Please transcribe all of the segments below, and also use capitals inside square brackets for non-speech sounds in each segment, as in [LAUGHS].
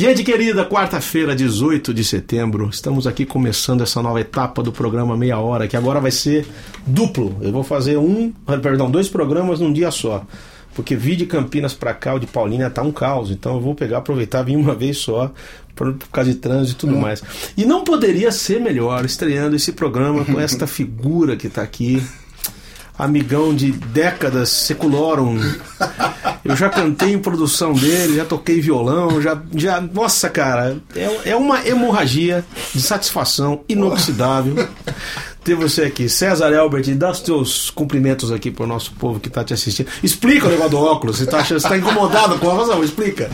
Gente querida, quarta-feira, 18 de setembro, estamos aqui começando essa nova etapa do programa Meia Hora, que agora vai ser duplo. Eu vou fazer um, perdão, dois programas num dia só. Porque vir de Campinas para cá, o de Paulínia, tá um caos. Então eu vou pegar, aproveitar, vir uma vez só, por causa de trânsito e tudo Hum. mais. E não poderia ser melhor estreando esse programa com [LAUGHS] esta figura que tá aqui. Amigão de décadas, secularum. Eu já cantei em produção dele, já toquei violão, já. já nossa, cara, é, é uma hemorragia de satisfação inoxidável ter você aqui. César Elbert, dá os teus cumprimentos aqui pro nosso povo que tá te assistindo. Explica o negócio do óculos, você tá, você tá incomodado com a razão, explica.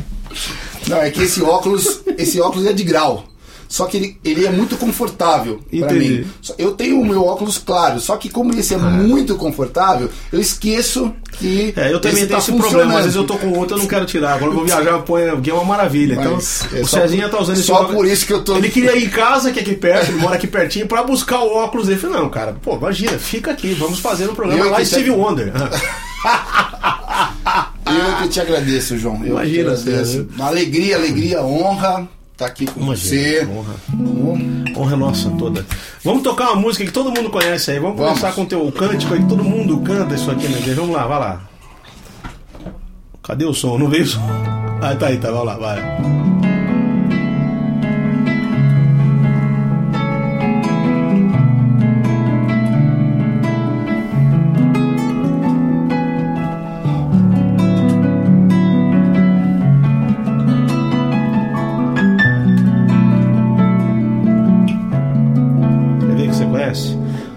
Não, é que esse óculos, esse óculos é de grau. Só que ele, ele é muito confortável Entendi. mim. Eu tenho o meu óculos claro, só que como esse é muito confortável, eu esqueço que É, eu também esse tenho tá esse problema, às vezes eu tô com outro, eu não quero tirar. Quando eu vou viajar, eu ponho, que é uma maravilha. Mas então, é o Cezinha por- tá usando esse só óculos. por isso que eu tô- Ele queria ir em casa, que é aqui perto, ele mora aqui pertinho, pra buscar o óculos dele. Eu falei, não, cara, pô, imagina, fica aqui, vamos fazer um programa Eu lá, que Steve te- Wonder. [LAUGHS] Eu que te agradeço, João. Eu Imagina, te agradeço. Uma alegria, alegria, honra estar aqui com você. honra. Honra nossa toda. Vamos tocar uma música que todo mundo conhece aí. Vamos, Vamos. começar com o teu cântico aí, que todo mundo canta isso aqui igreja. Vamos lá, vai lá. Cadê o som? Não veio o som? Ah, tá aí, tá. Vamos lá, vai.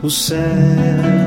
Conhece? Os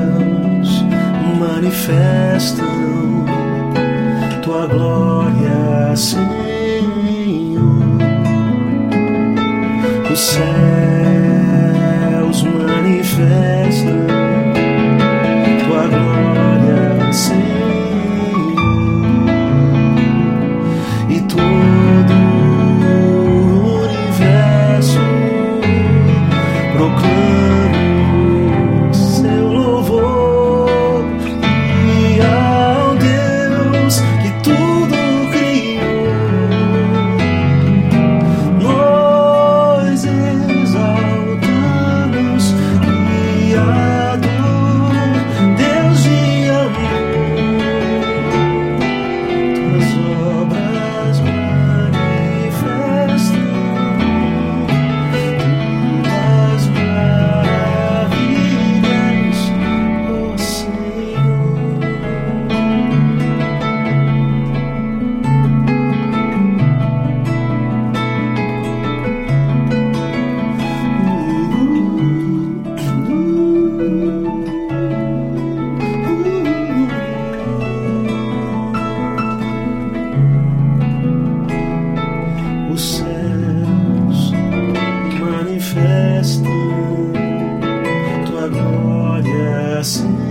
Senhor.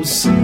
Os céus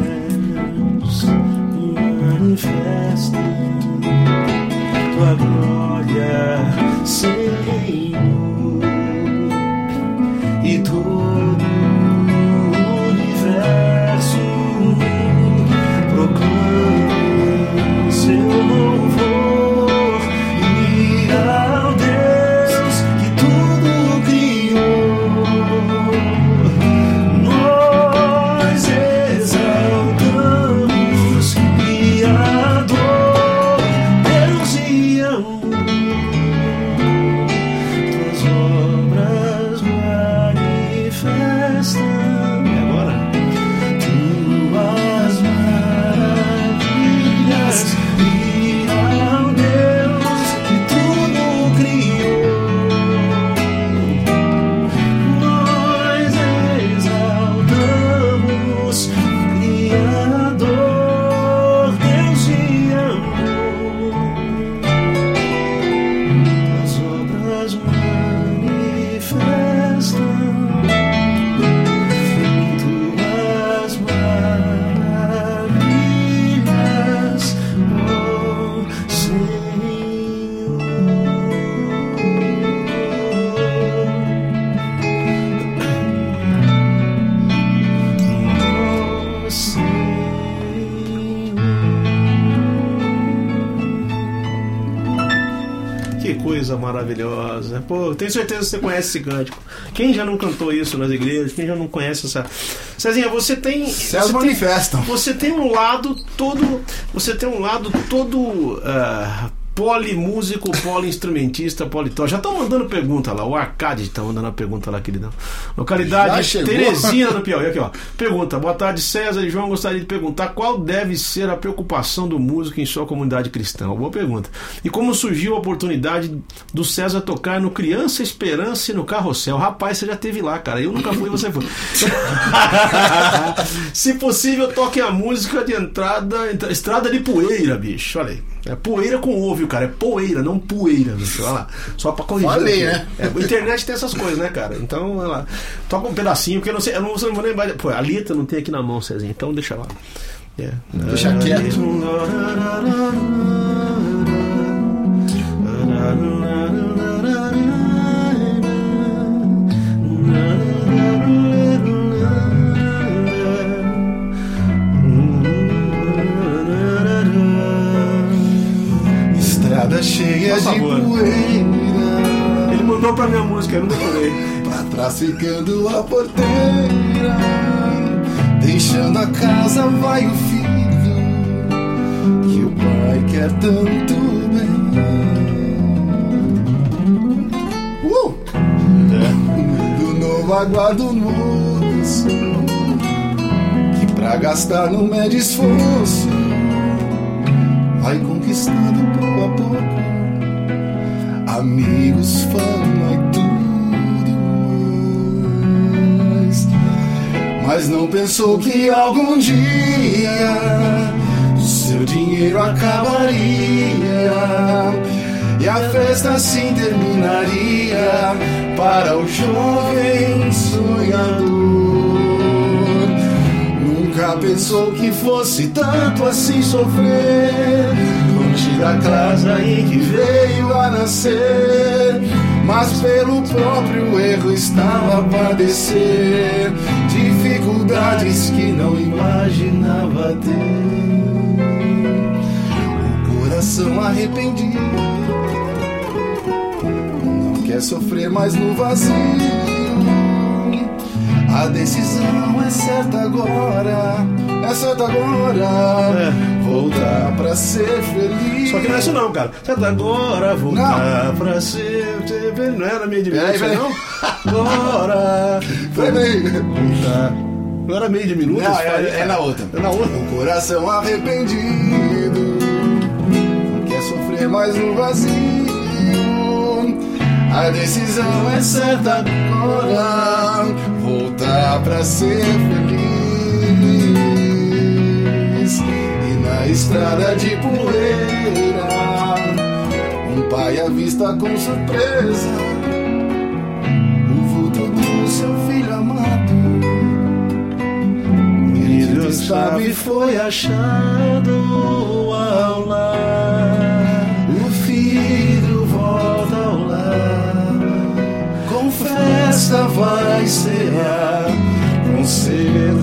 certeza você conhece esse cântico. Quem já não cantou isso nas igrejas? Quem já não conhece essa. Cezinha, você tem. Céus você manifestam. Tem, você tem um lado todo. Você tem um lado todo. ah, Polimúsico, poliinstrumentista, politó. Já estão mandando pergunta lá. O Arcade está mandando a pergunta lá, queridão. Localidade? Teresina, [LAUGHS] no Piauí. Aqui, ó. Pergunta. Boa tarde, César e João. Gostaria de perguntar qual deve ser a preocupação do músico em sua comunidade cristã. Uma boa pergunta. E como surgiu a oportunidade do César tocar no Criança Esperança e no Carrossel? Rapaz, você já teve lá, cara. Eu nunca fui, você foi. [LAUGHS] Se possível, toque a música de entrada, entra- estrada de poeira, bicho. Olha aí. É poeira com ovo, cara. É poeira, não poeira, bicho. Olha lá. Só pra corrigir. Falei, né? É, a internet tem essas coisas, né, cara? Então, olha lá. Toca um pedacinho, porque eu não sei, eu não, eu não vou lembrar. Pô, a letra não tem aqui na mão, Cezinha. Então deixa lá. É. Deixa quieto. Estrada cheia de poeira. Ele mandou pra minha música, eu não decorei. Pra trás ficando a porteira Deixando a casa vai o filho Que o pai quer tanto bem uh! Do novo aguardo o moço Que pra gastar não mede esforço Vai conquistando pouco a pouco Amigos, fama e tudo mais. Mas não pensou que algum dia o seu dinheiro acabaria e a festa assim terminaria para o jovem sonhador. Pensou que fosse tanto assim sofrer? Longe da casa em que veio a nascer Mas pelo próprio erro estava a padecer Dificuldades que não imaginava ter. O coração arrependido Não quer sofrer mais no vazio a decisão é certa agora, é certa agora. É. Voltar pra ser feliz. Só que não é isso não, cara. Tá agora voltar pra ser. Não era meio de Peraí, minuto, peraí. não? [LAUGHS] Agora. Peraí. voltar. Não era meio de minuto? Não, é, é cara? na outra. É na outra. O coração arrependido não quer sofrer mais no vazio. A decisão é certa agora. Voltar pra ser feliz. E na estrada de poeira, um pai avista com surpresa o vulto do seu filho amado. Ele estava e foi achado ao lar. Festa vai cear com seu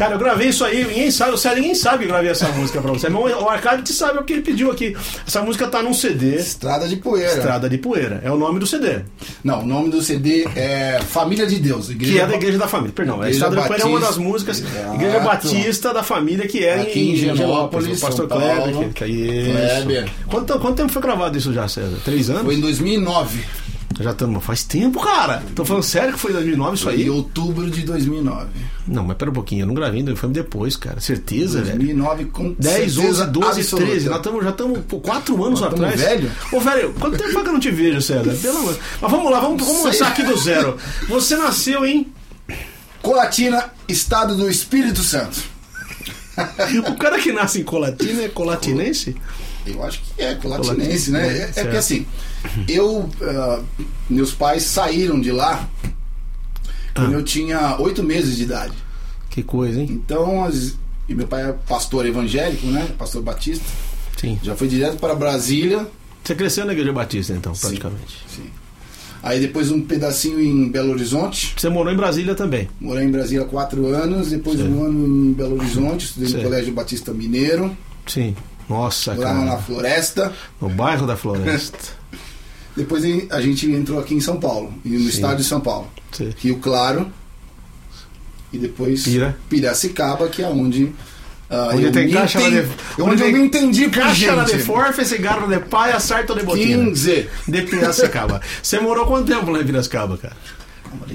Cara, eu gravei isso aí, ninguém sabe, você ninguém sabe que gravei essa música pra você. Mas o Arcade te sabe o que ele pediu aqui. Essa música tá num CD. Estrada de poeira. Estrada de Poeira. É o nome do CD. Não, o nome do CD é Família de Deus. Que é da Igreja da Família. Perdão, a Igreja Estrada de Poeira é uma das Batista. músicas. Exato. Igreja Batista da Família, que é Aqui em Genópolis, O pastor Kleber. Paulo. Que, que é. Kleber. Quanto, quanto tempo foi gravado isso já, César? Três anos? Foi em 2009. Já estamos. Faz tempo, cara. Tô falando sério que foi em 2009 isso aí? Em outubro de 2009. Não, mas pera um pouquinho. Eu não gravei ainda. Foi depois, cara. Certeza, velho. 2009 com 10, 11, certeza 12, absoluta. 13. Nós tamo, já estamos por 4 anos Nós atrás. velho? Ô, velho, quanto tempo faz que eu não te vejo, César? Pelo amor. Mas vamos lá, vamos, vamos começar aqui do zero. Você nasceu em. Colatina, Estado do Espírito Santo. [LAUGHS] O cara que nasce em Colatina é colatinense? Eu acho que é colatinense, né? É, é porque assim, eu. ah, meus pais saíram de lá quando Ah. eu tinha oito meses de idade. Que coisa, hein? Então, as- e meu pai é pastor evangélico, né? Pastor Batista. Sim. Já foi direto para Brasília Você cresceu na Igreja Batista, então, praticamente. Sim. Aí depois um pedacinho em Belo Horizonte. Você morou em Brasília também. Morei em Brasília quatro anos, depois Sim. um ano em Belo Horizonte, estudei Sim. no Colégio Batista Mineiro, Sim. Nossa, lá na cara. Floresta. No bairro da Floresta. [LAUGHS] Depois a gente entrou aqui em São Paulo, no Sim. estado de São Paulo. Sim. Rio Claro. E depois Pira. Piracicaba, que é onde. ah, Onde eu tem caixa enten- lá de- Onde, onde eu me entendi por Caixa gente. de forfa, cigarro de pai, acerto de botina. 15. De Piracicaba. Você morou quanto tempo lá em Piracicaba, cara?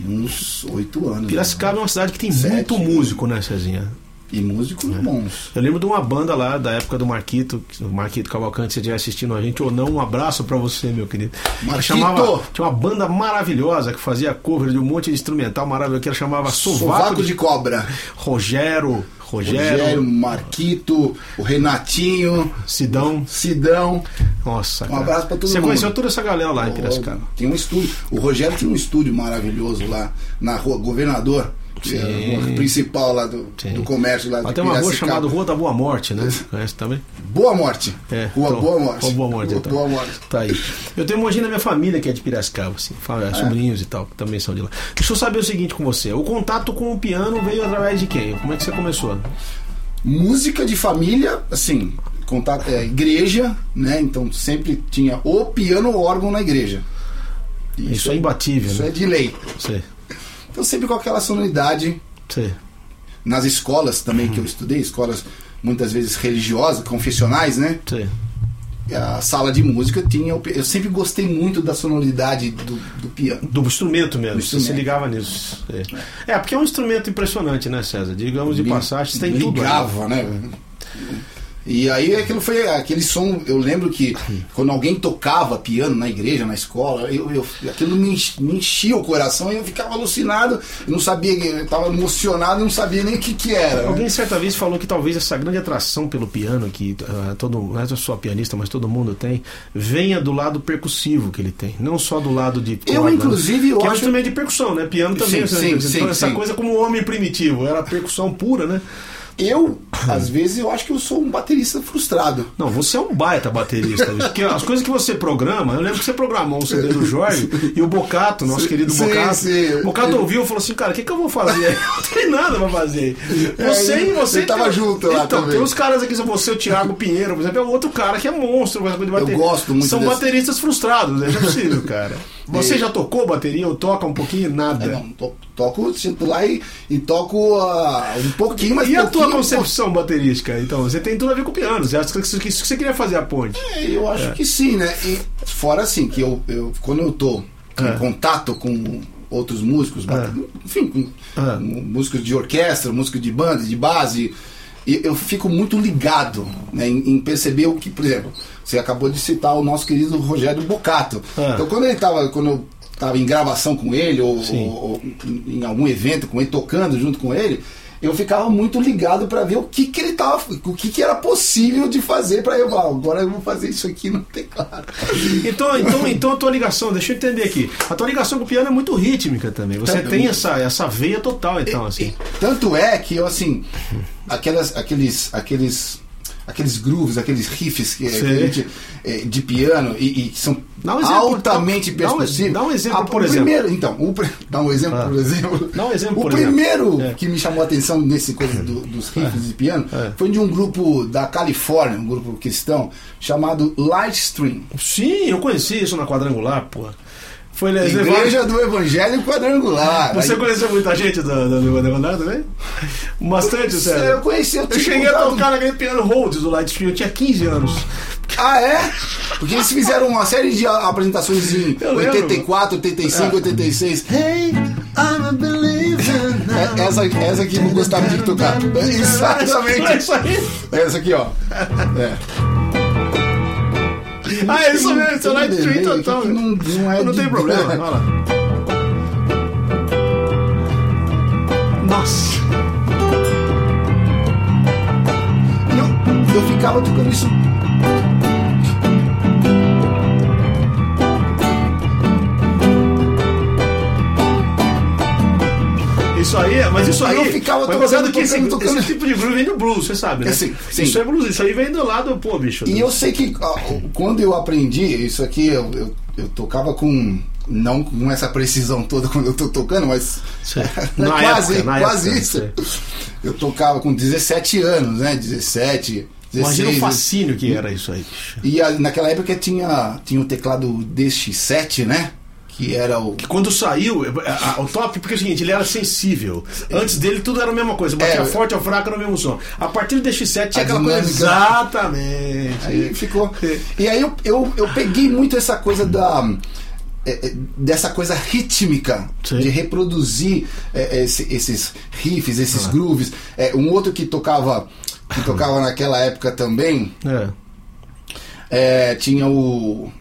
Uns oito anos. Piracicaba é uma cidade que tem Sete. muito músico, né, Cezinha? E músicos É. bons. Eu lembro de uma banda lá da época do Marquito, Marquito Cavalcante, se você estiver assistindo a gente ou não, um abraço pra você, meu querido. Marquito! Chamava, tinha uma banda maravilhosa que fazia cover de um monte de instrumental maravilhoso, que ela chamava Sovaco, Sovaco de... de cobra. Rogério, Rogério, Rogério, Marquito, o Renatinho, Sidão. Sidão. Nossa, Um cara. abraço pra todo Você mundo. conheceu toda essa galera lá em Piracicaba. Tem um estúdio. O Rogério tinha um estúdio maravilhoso lá na rua Governador, é a rua principal lá do, do comércio lá tem uma rua chamada Rua da Boa Morte, né? Conhece também? Boa Morte. É, Rua então, Boa Morte. Rua Boa Morte, Rua então. Boa Morte. Tá aí. Eu tenho um monte na minha família que é de Piracicaba, assim, fa- sobrinhos e tal, que também são de lá. Deixa eu saber o seguinte com você. O contato com o piano veio através de quem? Como é que você começou? Música de família, assim, contato, é, igreja, né? Então sempre tinha o piano ou órgão na igreja. Isso, é imbatível, Isso né? é de lei. Sei, Então sempre com aquela sonoridade sei. nas escolas também que eu estudei, escolas muitas vezes religiosas, confessionais, né? sei. A sala de música tinha. Eu sempre gostei muito da sonoridade do, do piano. Do instrumento mesmo, Do você se instrumento. ligava nisso. É. É, porque é um instrumento impressionante, né, César? Digamos de Me- passagem, tem tudo. aí. Ligava, né? E aí aquilo foi aquele som, eu lembro que quando alguém tocava piano na igreja, na escola, eu, eu- aquilo me, ench- me enchia o coração e eu ficava alucinado, eu não sabia, eu estava emocionado e não sabia nem o que, que era. né? Alguém certa vez falou que talvez essa grande atração pelo piano, que ah, todo não é só pianista, mas todo mundo tem, venha do lado percussivo que ele tem, não só do lado de Eu, corda, né? inclusive, eu que é acho- instrumento de percussão, né? Piano também, Sim, sim, então sim, essa sim. coisa como o homem primitivo, era percussão pura, né? Eu, às vezes, eu acho que eu sou um baterista frustrado. Não, você é um baita baterista, porque as coisas que você programa, eu lembro que você programou um CD do Jorge e o Bocato, nosso Sim, querido sim, Bocato, sim. o Bocato ouviu e falou assim, cara, o que, que eu vou fazer? [LAUGHS] Não tem nada pra fazer. Você É, e você. ele tava tem- junto lá Então, também. tem uns caras aqui, você, o Thiago Pinheiro, por exemplo, é outro cara que é monstro, bateria. gosto muito São desse- bateristas frustrados, né? É possível, cara. Você já tocou bateria ou toca um pouquinho? Nada. É, não, to- toco, sinto lá e, e toco ah, um pouquinho, mas E a tua pouquinho, concepção baterística? Então, você tem tudo a ver com o piano. Você acha que isso que você queria fazer a ponte? É, eu acho que sim, né? E fora assim, que eu, eu quando eu tô em É. contato com outros músicos, enfim, com É. músicos de orquestra, músicos de banda, de base, e eu fico muito ligado né, em, em perceber o que, por exemplo, você acabou de citar o nosso querido Rogério Bocato. É. Então quando ele tava, quando eu tava em gravação com ele, ou, ou- ou em algum evento com ele, tocando junto com ele, eu ficava muito ligado para ver o que que ele tava, o que que era possível de fazer para eu, ah, agora eu vou fazer isso aqui [LAUGHS] no teclado. Então, então, então a tua ligação, deixa eu entender aqui. A tua ligação com o piano é muito rítmica também. Você tem essa, essa veia total, então, assim. Tanto é que eu assim, aquelas, aqueles, aqueles, aqueles grooves, aqueles riffs que, que gente, eh, de piano e, e que são Dá um exemplo, altamente dá um- percussivos. dá um exemplo, Ah, por exemplo. Primeiro, então, o, dá um exemplo, Ah. por exemplo. Dá um exemplo, O por exemplo. primeiro É. que me chamou a atenção nesse coisa do- dos riffs de piano É. foi de um grupo da Califórnia, um grupo cristão chamado Lightstream. Sim, eu conheci isso na quadrangular, pô. Foi né, Igreja do Evangelho Quadrangular. Você Aí- conheceu muita gente da, da, do quadrangular também? Bastante, Eu sério. conheci, eu, Eu cheguei a contato- tocar naquele piano Rhodes do Lightstream, eu tinha 15 anos. Ah, é? Porque eles fizeram uma série de a- apresentações em Eu lembro. 84, 85, É. 86. Hey, I'm a believer now. É, essa, essa aqui eu gostava de tocar. É Exatamente. isso aí. Essa aqui, ó. É. Ah, é isso mesmo, seu delay aqui total. não, não é Não tem problema, olha lá. Nossa. Eu, eu ficava tocando. Isso mas isso aí. Eu ficava mas tocando, tocando, que esse, tocando, tocando. esse tipo de groove vem do blues, você sabe, né? É, sim, sim. Isso é blues, isso aí vem do lado, pô, bicho. E eu sei que ó, quando eu aprendi isso aqui, eu, eu, eu tocava com. Não com essa precisão toda quando eu tô tocando, mas. É [LAUGHS] quase, época, quase época, isso. Eu tocava com 17 anos, né? 17, 16. Imagina o fascínio que era isso aí. E a- naquela época tinha, tinha o teclado DX7, né? Que era o. Quando saiu, a- a- o top, porque é o seguinte, ele era sensível. Antes dele tudo era a mesma coisa, batia É. forte ou fraco era o mesmo som. A partir do X7 tinha aquela coisa. dinâmica. Exatamente. Aí ficou. E aí eu, eu, eu peguei muito essa coisa da. é, é, dessa coisa rítmica Sim. de reproduzir é, esse- esses riffs, Ah. esses grooves. É, um outro que tocava que tocava naquela época também É. é, tinha o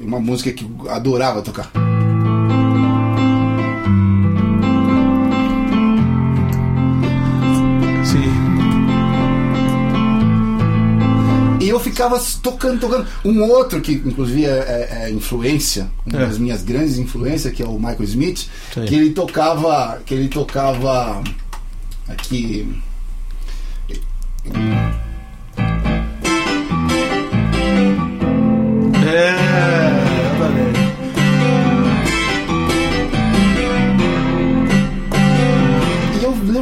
uma música que eu adorava tocar. Ficava tocando, tocando. Um outro que, inclusive, é, é- é influência, uma É. das minhas grandes influências, que é o Michael Smith, Sim. que ele tocava. Que ele tocava aqui. É,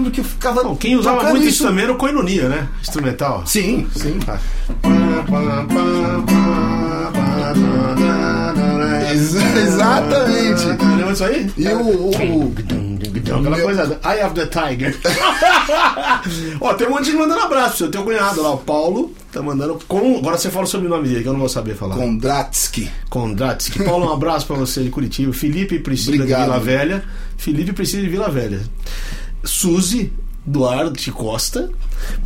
lembro que eu ficava. Bom, quem usava muito isso também era o Coinonia, né? Instrumental. Sim, sim. Ex- exatamente. Lembra disso aí? E o. Então, aquela coisa, Eye of the Tiger. [LAUGHS] Ó, tem um monte de mandando abraço seu teu cunhado lá, o Paulo, tá mandando com. Agora você fala sobre o nome dele, que eu não vou saber falar. Kondratsky. Kondratsky. Paulo, um abraço pra você de Curitiba. Felipe Priscila Obrigado. de Vila Velha. Felipe Priscila de Vila Velha. Suzy Duarte Costa.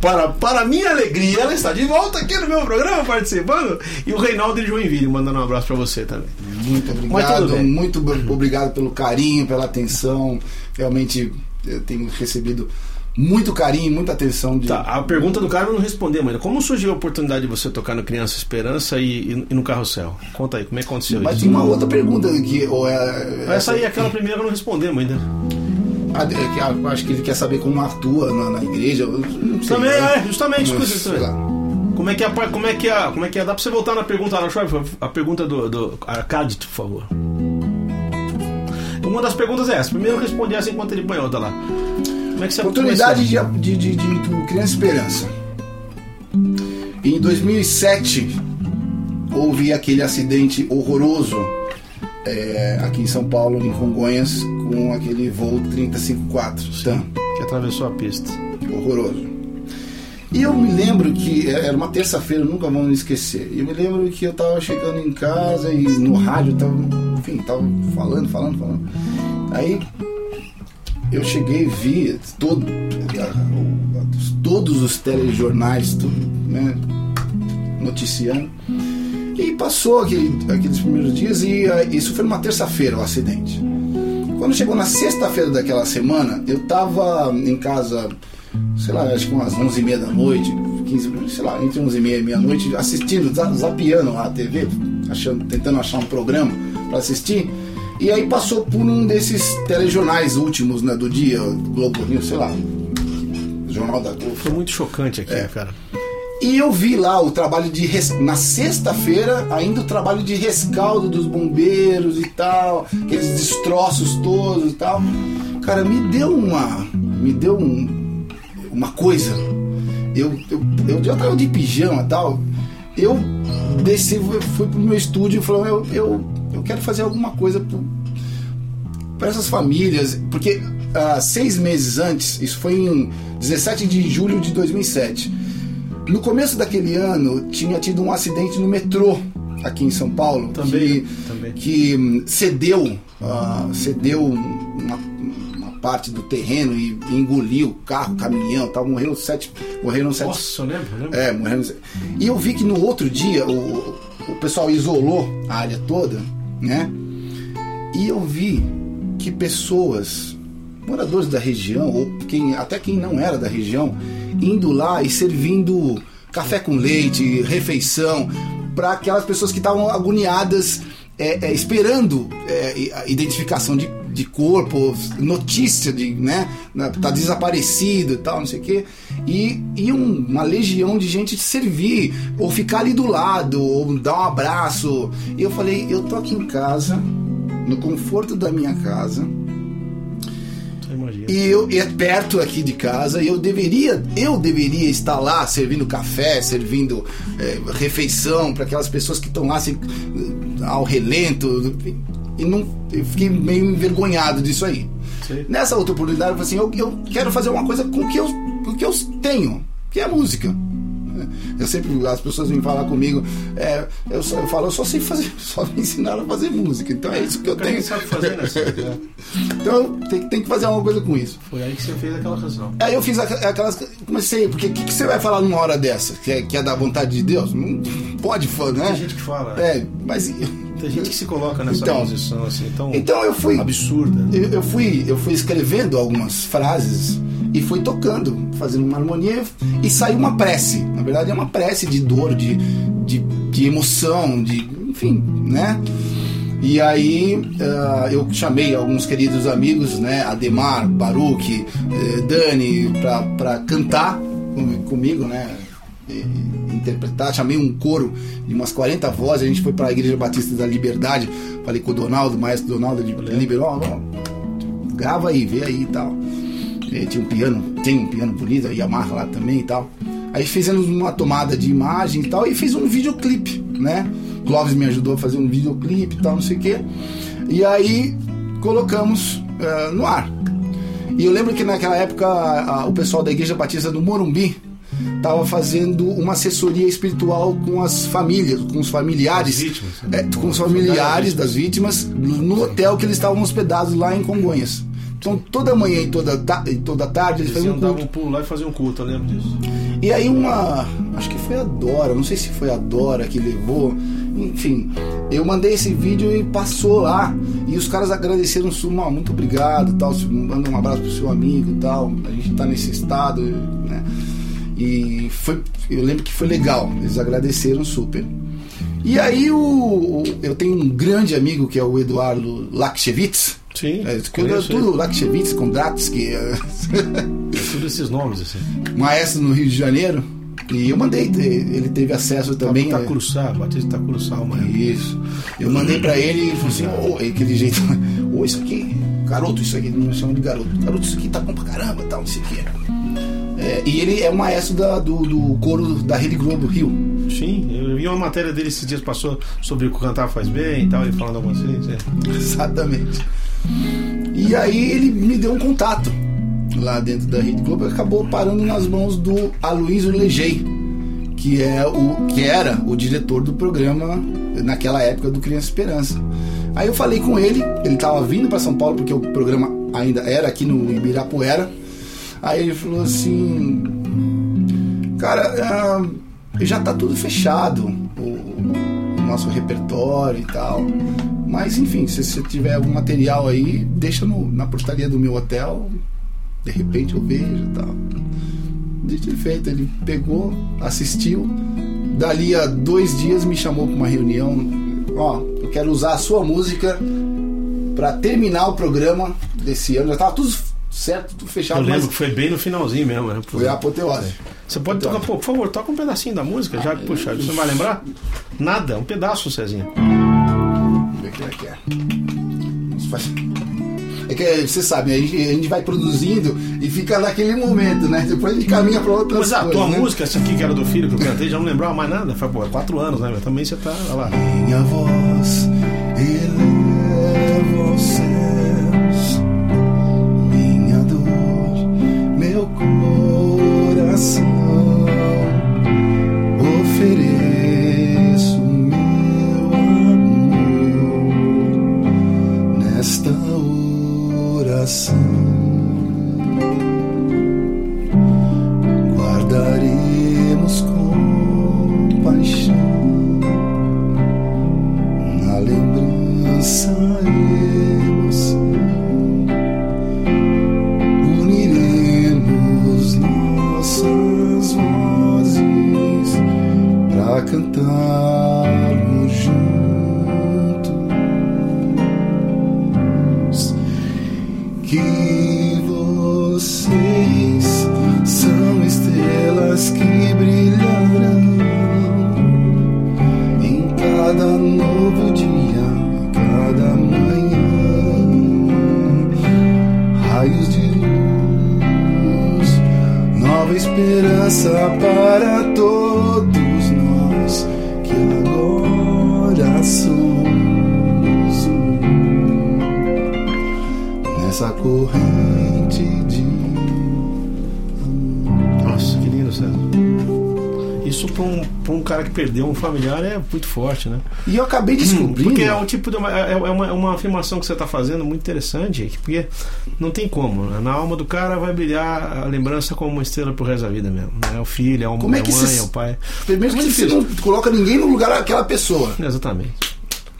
Para, para minha alegria, ela está de volta aqui no meu programa participando. E o Reinaldo de Joinville mandando um abraço pra você também. Muito Mas obrigado, muito obrigado pelo carinho, pela atenção. Realmente eu tenho recebido muito carinho, muita atenção de. Tá, a pergunta do cara eu não respondeu ainda. Como surgiu a oportunidade de você tocar no Criança Esperança e, e- e no Carrossel? Conta aí, como é que aconteceu Mas isso? tem uma outra pergunta que ou é, Essa aí, aquela primeira que não respondemos ainda. É ah, acho que ele quer saber como atua na, na igreja. não sei, Também né? é, justamente, Mas, coisa sei lá. Como é que é, como é que é, como é que é? Dá pra você voltar na pergunta ver, a pergunta do, do Arcade, por favor. Uma das perguntas é essa. Primeiro responde essa enquanto ele põe outra lá. Como é que você Oportunidade de, de, de, de Criança Esperança. Em 2007 houve aquele acidente horroroso é, aqui em São Paulo, em Congonhas, com aquele voo 3054. Tá? que atravessou a pista. horroroso. E eu me lembro que é, era uma terça-feira, nunca me esquecer. E eu me lembro que eu tava chegando em casa e no rádio tava, enfim, tava falando, falando, falando. Aí eu cheguei e vi todo, todos os telejornais, tudo, né, noticiando. E passou aquele- aqueles primeiros dias e ah, isso foi numa terça-feira o acidente. Quando chegou na sexta-feira daquela semana, eu tava em casa, sei lá, acho que umas 11h30 da noite, 15, sei lá, entre 11h30 e meia-noite, assistindo, za- zapeando a TV, achando, tentando achar um programa para assistir. E aí passou por um desses telejornais últimos né, do dia, Globo News, sei lá, Jornal da Globo. Foi muito chocante aqui, É. cara. E eu vi lá o trabalho de res... na sexta-feira, ainda o trabalho de rescaldo dos bombeiros e tal, aqueles destroços todos e tal. Cara, me deu uma, me deu um, uma coisa. Eu, eu, eu já tava de pijama e tal. Eu desci, fui pro meu estúdio e falei, eu, eu, eu quero fazer alguma coisa para essas famílias, porque ah, seis meses antes, isso foi em 17 de julho de 2007. No começo daquele ano, tinha tido um acidente no metrô aqui em São Paulo, Também, que, também. que cedeu, ah, cedeu uma, uma parte do terreno e engoliu o carro, caminhão, tal, morreram sete, morreram sete Nossa, eu lembro, eu lembro. é, morrendo. E eu vi que no outro dia o, o pessoal isolou a área toda, né? E eu vi que pessoas, moradores da região, ou quem, até quem não era da região, indo lá e servindo café com leite, refeição, para aquelas pessoas que estavam agoniadas, é, é, esperando é, a identificação de, de corpo, notícia de, né, tá desaparecido e tal, não sei o quê. E, e um- uma legião de gente te servir, ou ficar ali do lado, ou dar um abraço. E eu falei, eu tô aqui em casa, no conforto da minha casa. E eu e é perto aqui de casa e eu deveria eu deveria estar lá servindo café servindo eh, refeição para aquelas pessoas que estão lá assim, eh, ao relento e não eu fiquei meio envergonhado disso aí. Sim. nessa outra oportunidade eu falei assim eu, eu quero fazer uma coisa com o que eu com o que eu tenho que é a música eu sempre, as pessoas vêm falar comigo, é, eu, só, eu falo, eu só sei fazer, [LAUGHS] só me ensinaram a fazer música, então é isso que eu tenho. sabe fazer, né? [LAUGHS] Então tem, tem que fazer alguma coisa com isso. Foi aí que você fez aquela canção. Aí eu fiz aqu- aquelas. Comecei, porque o que, que você vai falar numa hora dessa? Que é, que é da vontade de Deus? Não pode, fã, né? Tem gente que fala. É, mas. Tem gente que se coloca nessa Então. posição assim, tão Então eu fui. absurda. Eu, eu fui, eu fui escrevendo algumas frases e fui tocando, fazendo uma harmonia e saiu uma prece. Na verdade é uma prece de dor, de, de, de emoção, de. enfim, né? E aí ah, eu chamei alguns queridos amigos, né? Ademar, Baruch, eh, Dani, pra, pra cantar com- comigo, né? E- interpretar, chamei um coro de umas 40 vozes, a gente foi para a Igreja Batista da Liberdade, falei com o Donaldo, o maestro Donaldo, ele liberou, grava aí, vê aí e tal. E tinha um piano, tem um piano bonito, a Yamaha lá também e tal. Aí fizemos uma tomada de imagem e tal, e fiz um videoclipe, né? Clóvis me ajudou a fazer um videoclipe e tal, não sei o quê. E aí colocamos eh, no ar. E eu lembro que naquela época a- a- o pessoal da Igreja Batista do Morumbi estava fazendo uma assessoria espiritual com as famílias, com os familiares, As vítimas, né? é, com os familiares das vítimas no hotel que eles estavam hospedados lá em Congonhas. Então toda manhã e toda, ta- e toda tarde eles Eles faziam iam um culto. pulo lá e fazer um culto, eu lembro disso. E aí uma. Acho que foi a Dora, não sei se foi a Dora que levou. Enfim, eu mandei esse vídeo e passou lá. E os caras agradeceram Suma, muito obrigado tal. Manda um abraço pro seu amigo e tal. A gente tá nesse estado, né? E foi. Eu lembro que foi legal. Eles agradeceram super. E aí o, o- eu tenho um grande amigo que é o Eduardo Lakshevitz. Sim, É, que conheço tudo Lakshevitz, Kondratsky. [LAUGHS] Todos esses nomes, assim. maestro no Rio de Janeiro. E eu mandei, ele teve acesso também. a- Itacuruçá, Batista Itacuruçá, uma Isso. Eu mandei pra ele e ele falou assim: Ô, aquele jeito, [LAUGHS] ô, isso aqui, garoto, isso aqui, não chama de garoto. Garoto, isso aqui tá bom pra caramba, tal, não sei o que. É, e ele é o maestro da- do, do coro da Rede Globo Rio. Sim, eu vi uma matéria dele esses dias passou sobre o que cantar faz bem e tal, ele falando algumas vezes. é. [LAUGHS] Exatamente. E aí ele me deu um contato lá dentro da Rede Globo acabou parando nas mãos do Aloysio Legei, que, é o, que era o diretor do programa naquela época do Criança Esperança. Aí eu falei com ele, ele estava vindo para São Paulo porque o programa ainda era aqui no Ibirapuera. Aí ele falou assim: Cara, ah, já tá tudo fechado, o, o nosso repertório e tal. Mas enfim, se você tiver algum material aí, deixa no- na portaria do meu hotel. De repente eu vejo e tal. Dito e feito, ele pegou, assistiu. Dali a dois dias me chamou para uma reunião. Ó, eu quero usar a sua música para terminar o programa desse ano. Já tava tudo certo, tudo fechado, Eu lembro mas que foi bem no finalzinho mesmo, né? foi a apoteose. Você pode tocar, pô, por favor, toca um pedacinho da música, já que, puxa, você não vai lembrar? Nada, um pedaço, Cezinha. Ver como é que é. É que você sabe, a gente, a gente vai produzindo e fica naquele momento, né? Depois a gente caminha para outras Mas a coisas. tua né? música, essa aqui que era do filho que eu cantei, já não lembrava mais nada. Foi, pô, é quatro anos, né? Também você tá, olha lá. Minha voz eleva aos um que perdeu um familiar é muito forte, né? E eu acabei descobrindo. Porque é um tipo de uma, é, é uma, é uma afirmação que você está fazendo muito interessante, porque não tem como. né? Na alma do cara vai brilhar a lembrança como uma estrela pro resto da vida mesmo. né? É o filho, é, Como é é a que mãe, cês- é o pai. Primeiro É que muito você não coloca ninguém no lugar daquela pessoa. Exatamente.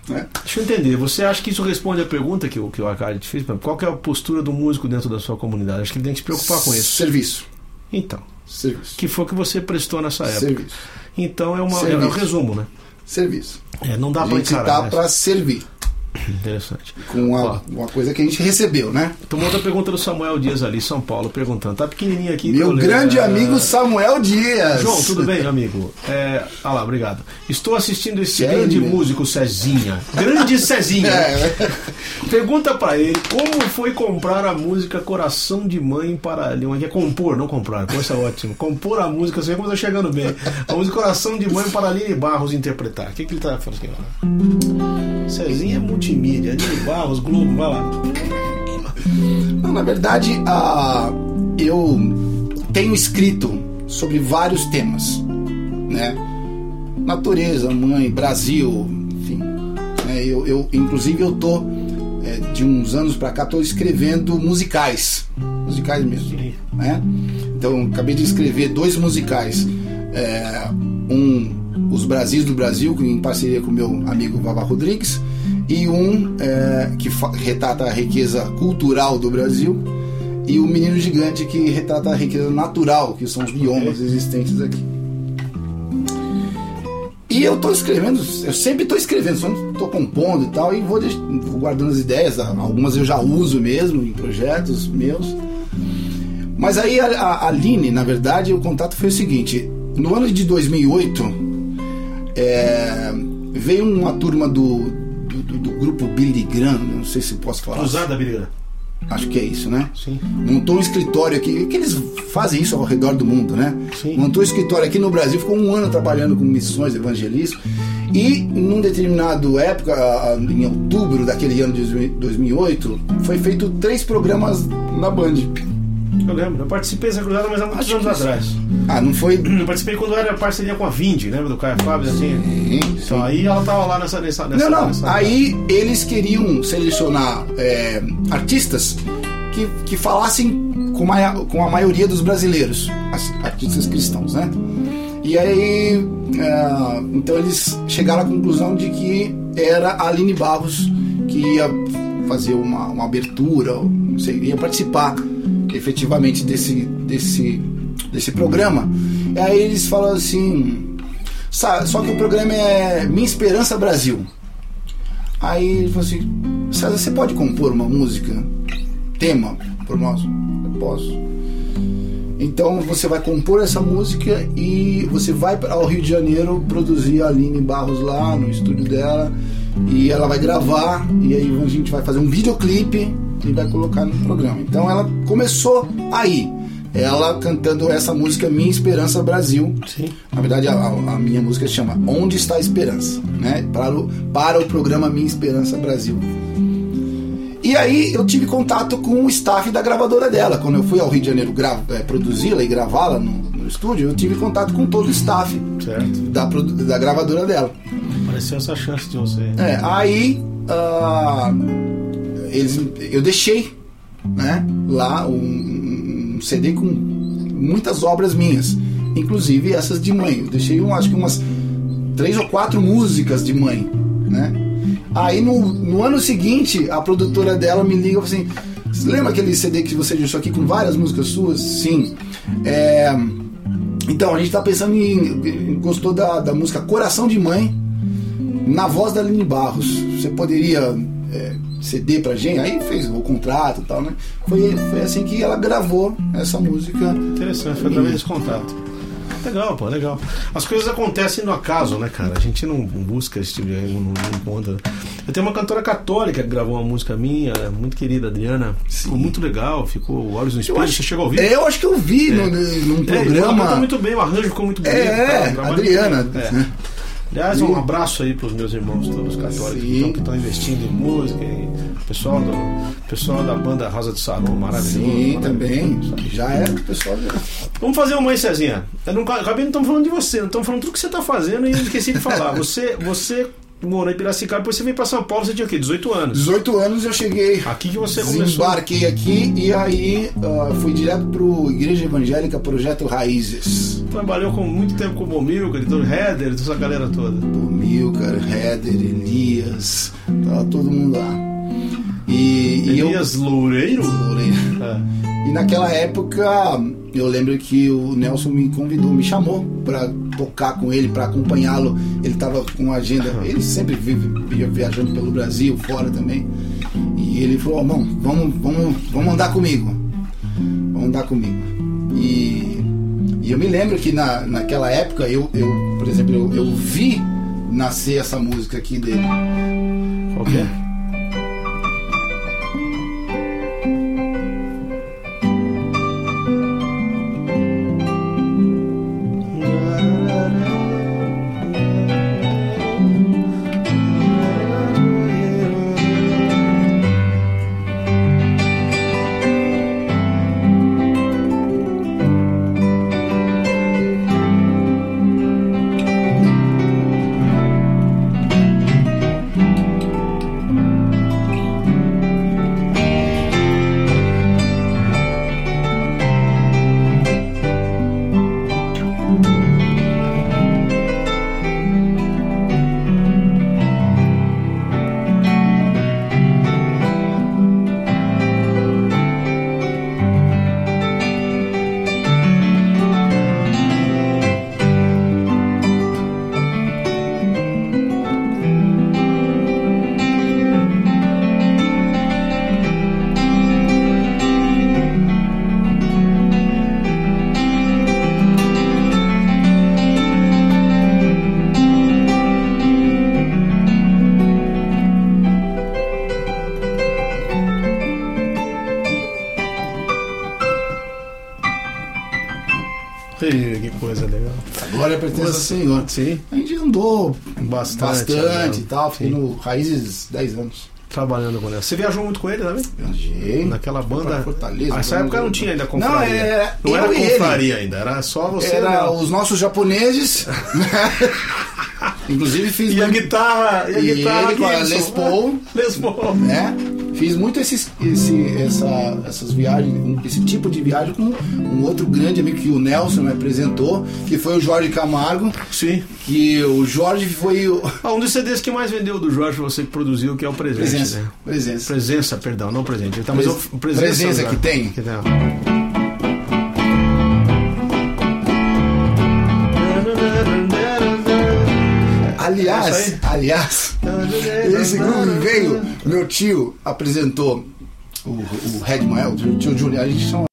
Né? Deixa eu entender, você acha que isso responde à pergunta que o, que o Arcade te fez? Qual que é a postura do músico dentro da sua comunidade? Acho que ele tem que se preocupar com isso. Serviço. Então, Serviço. que foi o que você prestou nessa época. Serviço. Então é, uma, é, um resumo, né? Serviço. É, não dá A pra gente encarar. tá né? para servir Interessante. com Ó. uma coisa que a gente recebeu, né? Uma outra pergunta do Samuel Dias ali, São Paulo, perguntando. Tá pequenininho aqui. Meu grande é, amigo Samuel Dias. João, tudo bem, amigo? É, ah lá, obrigado. Estou assistindo esse Sério grande músico Cezinha. Grande Cezinha. [LAUGHS] É, Pergunta pra ele como foi comprar a música Coração de Mãe para. Que é compor, não comprar. Isso é ótimo. Compor a música, você vê como tá chegando bem. A música Coração de Mãe para Aline Barros interpretar. O que, que ele tá aqui? Cezinha é multimídia. Aline Barros, Globo, vai lá. Não, na verdade, a, eu tenho escrito sobre vários temas, né? Natureza, mãe, Brasil, enfim. né? Eu, eu, inclusive, eu tô é, de uns anos pra cá tô escrevendo musicais, musicais mesmo, né? Então, acabei de escrever dois musicais, É, um Os Brasis do Brasil, em parceria com meu amigo Vava Rodrigues, e um é, que retrata a riqueza cultural do Brasil, e o Menino Gigante, que retrata a riqueza natural, que são os biomas existentes aqui. E eu tô escrevendo, eu sempre tô escrevendo, só tô compondo e tal, e vou, vou guardando as ideias, algumas eu já uso mesmo em projetos meus. Mas aí a a Aline, na verdade, o contato foi o seguinte: no ano de 2008, é, veio uma turma do, do, do- do grupo Billy Graham, não sei se posso falar. Cruzada, Billy. Acho que é isso, né? Sim. Montou um escritório aqui, que eles fazem isso ao redor do mundo, né? Sim. Montou um escritório aqui no Brasil, ficou um ano trabalhando com missões evangelistas. E num determinado época, em outubro daquele ano de 2008, foi feito três programas na Band. Eu lembro. Eu participei dessa cruzada, mas há muitos anos atrás. Ah, não foi. Eu participei quando era parceria com a Vindi, lembra do Caio Fábio? Assim? Então aí ela tava lá nessa. nessa, nessa Não, não. nessa- Aí eles queriam selecionar é, artistas que, que falassem com, a- com a maioria dos brasileiros, as- artistas cristãos, né? E aí, é, então eles chegaram à conclusão de que era a Aline Barros que ia fazer uma, uma abertura, não sei, ia participar efetivamente desse, desse, desse programa. E aí eles falaram assim, "Sa- só que o programa é Minha Esperança Brasil. Aí ele falou assim, César, você pode compor uma música, tema por nós? Eu posso. Então você vai compor essa música e você vai para o Rio de Janeiro produzir a Aline Barros lá no estúdio dela e ela vai gravar e aí a gente vai fazer um videoclipe e vai colocar no programa. Então ela começou aí, ela cantando essa música Minha Esperança Brasil. Sim. Na verdade, a, a- minha música se chama Onde Está a Esperança, né? Para o, para o programa Minha Esperança Brasil. E aí eu tive contato com o staff da gravadora dela. Quando eu fui ao Rio de Janeiro eh, produzi-la e gravá-la no, no estúdio, eu tive contato com todo o staff da, da gravadora dela. Pareceu essa chance de você. É, aí ah, eles, eu deixei né, lá um, um CD com muitas obras minhas, inclusive essas de mãe. Eu deixei um, acho que umas três ou quatro músicas de mãe, né? Aí no, no ano seguinte a produtora dela me liga assim: "Você lembra aquele CD que você deixou aqui com várias músicas suas? Sim. É, então a gente tá pensando em gostou da, da música Coração de Mãe na voz da Aline Barros. Você poderia é, CD pra gente, aí fez o contrato e tal, né? Foi, foi assim que ela gravou essa música. Interessante, foi através desse contato. Legal, pô, legal. As coisas acontecem no acaso, né, cara? A gente não busca esse tipo de. não, não encontra. Eu tenho uma cantora católica que gravou uma música minha, muito querida, Adriana. Ficou muito legal, ficou Olhos no Espelho. Você chegou a ouvir? É, eu acho que eu vi no, num É, ela programa. canta muito bem, o arranjo ficou muito bonito. É, tá, Adriana. muito bem. É. Aliás, um abraço aí pros meus irmãos todos católicos Sim. que estão investindo em música, e pessoal, do, pessoal da banda Rosa de Saron, maravilhoso. Sim, também. Já era, o pessoal já. Vamos fazer uma aí, Cezinha. Eu não, acabei não estamos falando de você, não estamos falando tudo que você está fazendo e esqueci de falar. Você, você morou em Piracicaba, depois você veio para São Paulo, você tinha o quê? 18 anos. 18 anos eu cheguei. Aqui que você começou. Desembarquei aqui e aí ah, fui direto pro Igreja Evangélica Projeto Raízes. Trabalhou com muito tempo com o Bomilca, editor Header, essa galera toda. O Milcar, Heather, Elias, tava todo mundo lá. E, e eu. Elias Loureiro? É. E naquela época eu lembro que o Nelson me convidou, me chamou para tocar com ele, para acompanhá-lo. Ele estava com agenda, ele sempre vive via- viajando pelo Brasil, fora também. E ele falou: "Bom, vamos, vamos, vamos andar comigo, vamos andar comigo". E, e eu me lembro que na, naquela época eu, eu por exemplo, eu, eu vi nascer essa música aqui dele. Qual que é? Sim, A gente andou bastante. bastante né? e tal, fiquei Sim. no Raízes 10 anos. Trabalhando com ele. Você viajou muito com ele também? Viajei. Naquela banda. Fortaleza. Ah, Essa fui época não tinha ainda Não, confraria. era, Não era eu e ele. confraria ainda, era só você. Era né? os nossos japoneses. [LAUGHS] Inclusive fiz. E a guitarra. E a E guitarra ele com a. Les Paul. [LAUGHS] Les Paul. né? Fiz muito esses, esse, essa, essas viagens, esse tipo de viagem com um outro grande amigo que o Nelson me apresentou, que foi o Jorge Camargo. Sim. Que o Jorge foi o. [LAUGHS] Ah, um dos CDs que mais vendeu do Jorge, você que produziu, que é o Presente. Presença. Né? Presença. Presença, perdão, não presente. Mas Pres- o presença, Presença né? que tem. Que tem. Aliás, Essa aliás, esse grupo veio, meu tio apresentou o, o Red Mael, o tio Júnior, a gente chama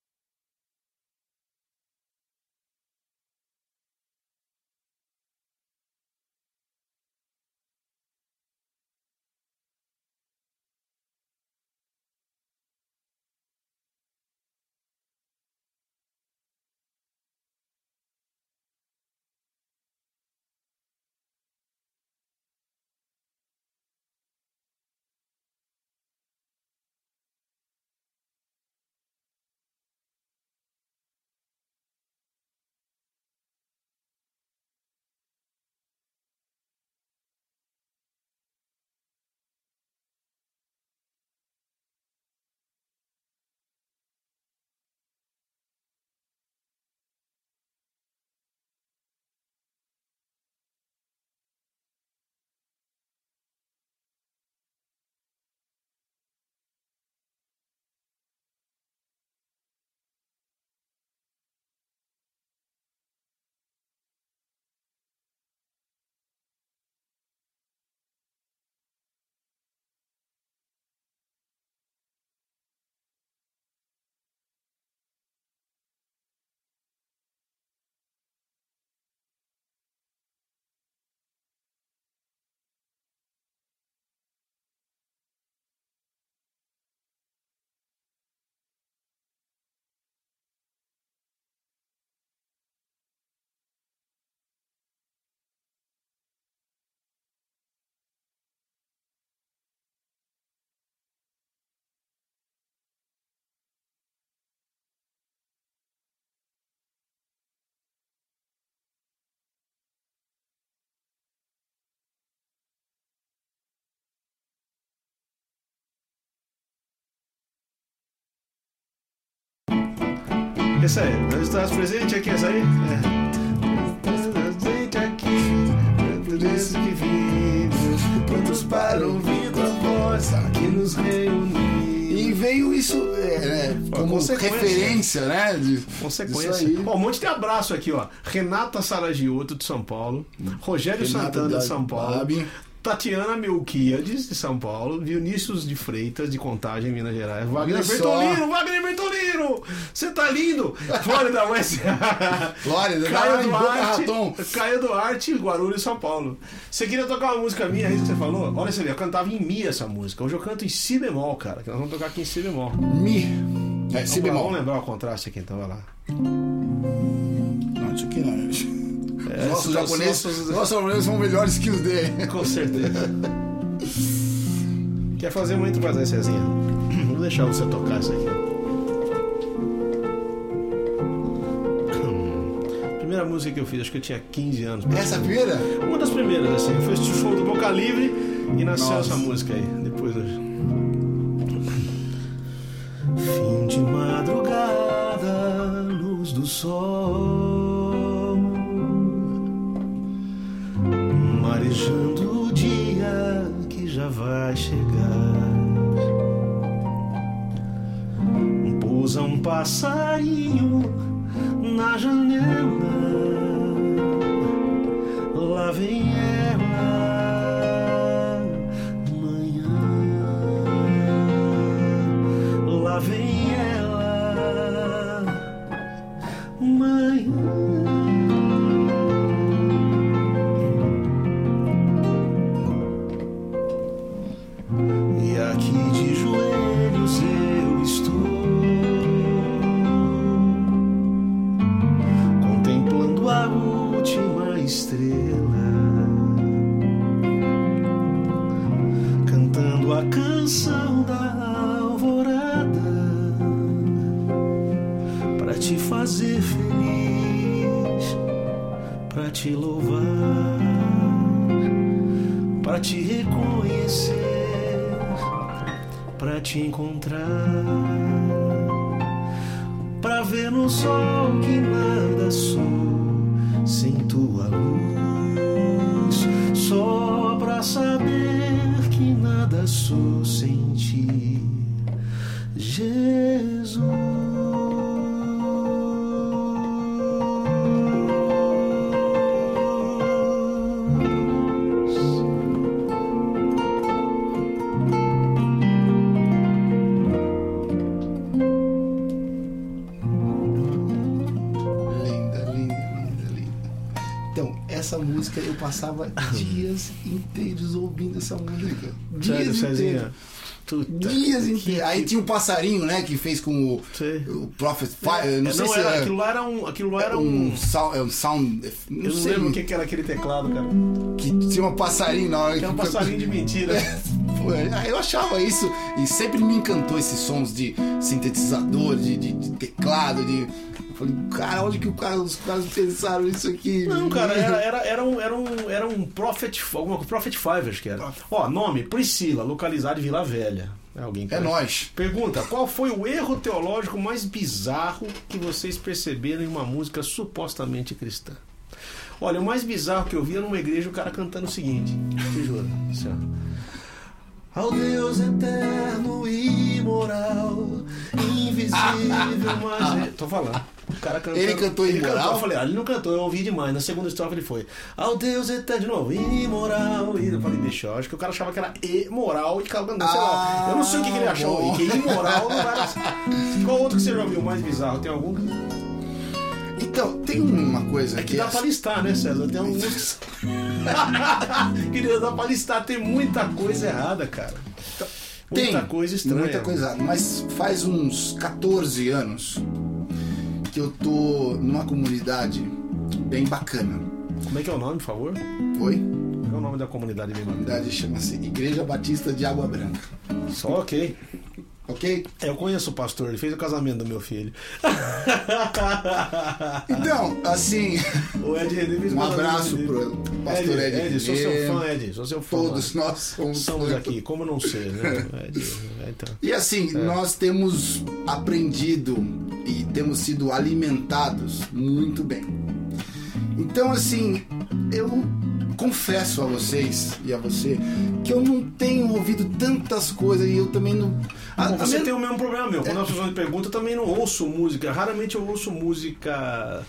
Essa aí. Nós estamos presentes aqui, essa aí? É. Estamos presentes aqui. Isso que vimos. Todos para ouvindo a voz que nos. E veio isso é, é, como referência, né? de- Consequência. Ó, um monte de abraço aqui, ó. Renata Saragiotto, de São Paulo. Rogério Renata Santana, de São Paulo. Babi. Tatiana Melquiades, de São Paulo. Vinícius de Freitas, de Contagem, Minas Gerais. Wagner. Bertolino, Wagner Bertolino! Você tá lindo! Flórida, mas... [LAUGHS] Flórida, Caio Duarte, Raton. Caio Duarte, Guarulhos, São Paulo. Você queria tocar uma música minha, é isso que você falou? Olha, você vê, eu cantava em Mi essa música. Hoje eu canto em Si bemol, cara. Que nós vamos tocar aqui em Si bemol. Mi. É, si bemol. vamos lembrar o contraste aqui, então vai lá. Não, isso aqui não. É, nossos japoneses, nossos- nossos japoneses são melhores que os dele. [LAUGHS] Com certeza. Quer fazer muito fazer, Cezinha? Vou deixar você tocar isso aqui. Hum. Primeira música que eu fiz, acho que eu tinha 15 anos. Essa primeira? Uma das primeiras, assim. Foi o show do Boca Livre e nasceu Nossa. essa música aí. Depois. Fim de madrugada, luz do sol, vai chegar. Pousa um passarinho na janela. Passava dias inteiros ouvindo essa música. Dias inteiros. Dias inteiros. Aí tinha um passarinho, né, que fez com o, Sei. o Prophet Fire. É, Não sei se era, é, aquilo lá era um. Aquilo lá era um, um. sound, é um sound. Não Eu não sei lembro o que, que era aquele teclado, cara. que tinha um passarinho na hora Que era um passarinho de mentira. [LAUGHS] Pô, Eu achava isso e sempre me encantou esses sons de sintetizador, de, de- de teclado, de. Falei, cara, onde que o cara, os caras pensaram isso aqui? Não, cara, era, era, era um, era um, era um Prophet, alguma Prophet Five, acho que era. Ó, nome, Priscila, localizado em Vila Velha. É alguém É nóis. Pergunta: qual foi o erro teológico mais bizarro que vocês perceberam em uma música supostamente cristã? Olha, o mais bizarro que eu vi era numa igreja o cara cantando o seguinte: te juro, assim. Ao Deus eterno e imoral, invisível, mas. é- Tô falando. O cara cantando. Ele cantou ele imoral? Cantou, eu falei, ah, ele não cantou, eu ouvi demais. Na segunda estrofe ele foi. Ao Deus eterno, de novo, imoral. E eu falei, bicho, eu acho que o cara achava que era imoral e ficava cantando, sei lá. Eu não sei o que, que ele achou aí, que imoral não [LAUGHS] era. Qual outro que você já ouviu mais bizarro? Tem algum? Então, tem uma coisa É que dá as- pra listar, né, César? Tem alguns. Queria [LAUGHS] dar pra listar, tem muita coisa errada, cara. Tem Muita coisa estranha. Muita coisa errada. Mas faz uns 14 anos que eu tô numa comunidade bem bacana. Como é que é o nome, por favor? Foi? Qual é o nome da comunidade A mesmo? comunidade chama-se Igreja Batista de Água Branca. Só ok. Ok? É, eu conheço o pastor, ele fez o casamento do meu filho. [LAUGHS] Então, assim, o Ed René fez o um abraço pro pastor Ed. Ed, sou seu fã, Ed, sou seu fã. Todos nós somos aqui, como não ser, né? [LAUGHS] Ed, é, então. E assim, nós temos aprendido e temos sido alimentados muito bem. Então, assim, eu confesso a vocês e a você que eu não tenho ouvido tantas coisas e eu também não. a- Bom, você minha- tem o mesmo problema meu. Quando as pessoas me perguntam, eu também não ouço música. Raramente eu ouço música.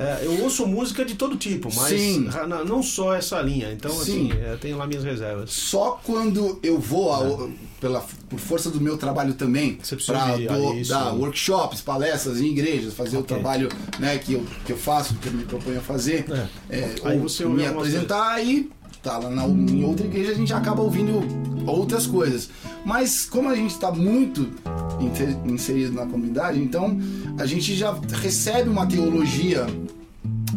É, eu ouço música de todo tipo, mas Sim. não só essa linha. Então, Sim. assim, eu tenho lá minhas reservas. Só quando eu vou, a- pela, por força do meu trabalho também, para ir a isso. dar workshops, palestras em igrejas, fazer o Ok. trabalho né, que, eu, que eu faço, que eu me proponho a fazer, É. é, Aí você me apresentar aí. Tá lá na, em outra igreja a gente acaba ouvindo outras coisas. Mas como a gente está muito inserido na comunidade, então a gente já recebe uma teologia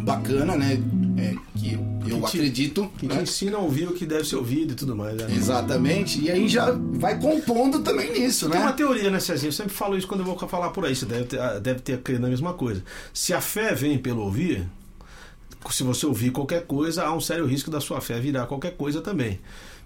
bacana, né? é, que eu Que te- acredito. Que né? te ensina a ouvir o que deve ser ouvido e tudo mais. Né? Exatamente, e aí já vai compondo também nisso, Tem uma né? teoria, né, Cezinho? Eu sempre falo isso quando eu vou falar por aí. Você deve ter, ah, deve ter a mesma coisa. Se a fé vem pelo ouvir, se você ouvir qualquer coisa, há um sério risco da sua fé virar qualquer coisa também.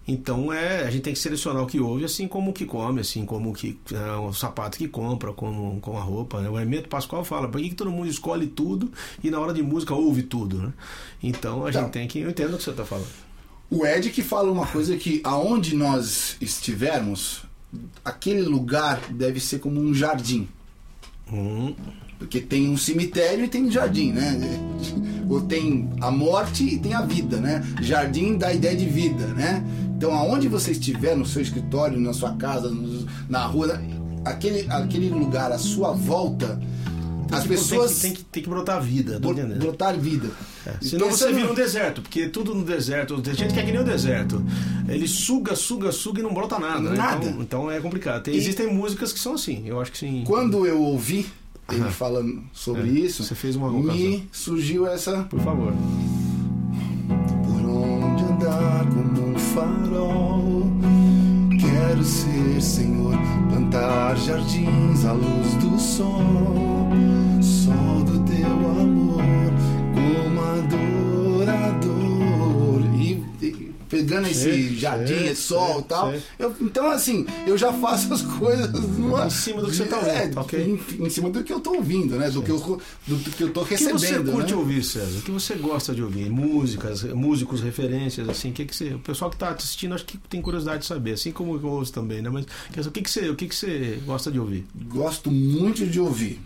Então é, a gente tem que selecionar o que ouve, assim como o que come, assim como o que é, o sapato que compra, como, com a roupa. Né? O Hermeto Pascoal fala, por que, que todo mundo escolhe tudo e na hora de música ouve tudo? Né? Então a Então. gente tem que. Eu entendo o que você está falando. O Ed que fala uma coisa que aonde nós estivermos, aquele lugar deve ser como um jardim. Hum, Porque tem um cemitério e tem um jardim, né? [LAUGHS] Ou tem a morte e tem a vida, né? Jardim dá a ideia de vida, né? Então, aonde você estiver, no seu escritório, na sua casa, na rua, aquele, aquele lugar à sua volta, tem as que- pessoas Tem que, tem, que, tem que brotar vida, bro- entendendo? brotar vida. Senão Então, você não- vira um deserto, porque tudo no deserto, tem gente que é que nem o deserto. Ele suga, suga, suga e não brota nada. né? Nada. Então, então é complicado. Tem- E- Existem músicas que são assim, eu acho que sim. Quando eu ouvi ele Aham. falando sobre É, isso, você fez uma me surgiu essa Por favor. Por onde andar como um farol? Quero ser, Senhor, plantar jardins à luz do sol. Sol do teu amor, como E, e pegando esse Sei, jardim, sei, esse sol sei, e tal eu- Então assim, eu já faço as coisas numa- Em cima do que você tá ouvindo, [LAUGHS] É, tá ok? em, em cima do que eu tô ouvindo, né? Do que eu, do, do que eu tô O que recebendo você curte né? ouvir, César? O que você gosta de ouvir? Músicas, músicos, referências, assim, o que, que você. O pessoal que está assistindo acho que tem curiosidade de saber, assim como eu ouço também, né? Mas o que, que você, o que, que você gosta de ouvir? Gosto muito de ouvir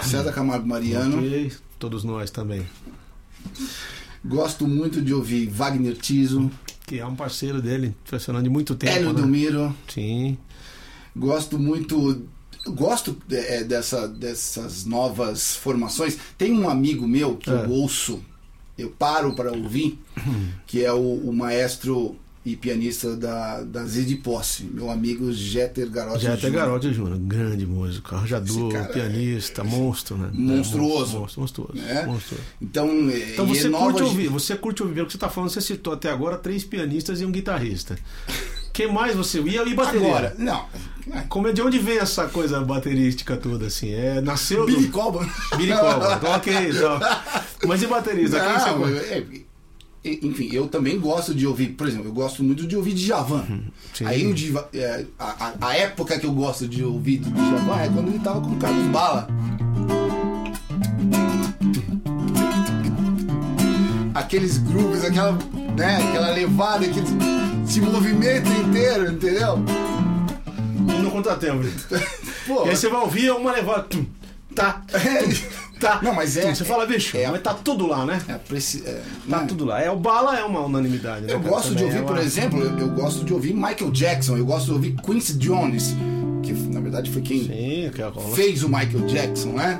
César Camargo Mariano. Ok, todos nós também. Gosto muito de ouvir Wagner Tiso, Que é um parceiro dele, impressionante de muito tempo. Hélio né? Domiro. Sim. Gosto muito. Gosto é, dessa, dessas novas formações. Tem um amigo meu que É. eu ouço, eu paro para ouvir, que é o, o maestro e pianista da, da Zid Posse, meu amigo Jeter Garotti. Até Júnior. Garoto Júnior, grande músico, arranjador, é pianista, monstro, né? monstruoso. É, monstruoso, Né? monstruoso. Então, Então e você é curte ouvir, você curte ouvir, pelo que você está falando, você citou até agora três pianistas e um guitarrista. que mais você. E, e bateria? Agora, não. Como é de onde vem essa coisa baterística toda assim? É, nasceu Billy do. Cobham. Billy. Então, ok, então. [LAUGHS] Mas e baterista? Quem você Não, curte? é- é- enfim, eu também gosto de ouvir, por exemplo, eu gosto muito de ouvir Djavan. Uhum, sim. Aí o Djavan, é, a, a- época que eu gosto de ouvir do Djavan é quando ele tava com o Carlos Bala. Aqueles grooves, aquela, né, aquela levada, aquele, esse movimento inteiro, entendeu? No contratempo. [LAUGHS] Pô, E aí você vai ouvir é uma levada. tum, Tá. tum, [LAUGHS] tá. Não, mas é- tum. Você fala, bicho, é- mas tá tudo lá, né? é, preci- é, Tá né? tudo lá. É, o bala é uma unanimidade, né? Eu gosto de ouvir, é por uma- exemplo, eu, eu gosto de ouvir Michael Jackson, eu gosto de ouvir Quincy Jones, que na verdade foi quem Sim, é fez o Michael Jackson, né?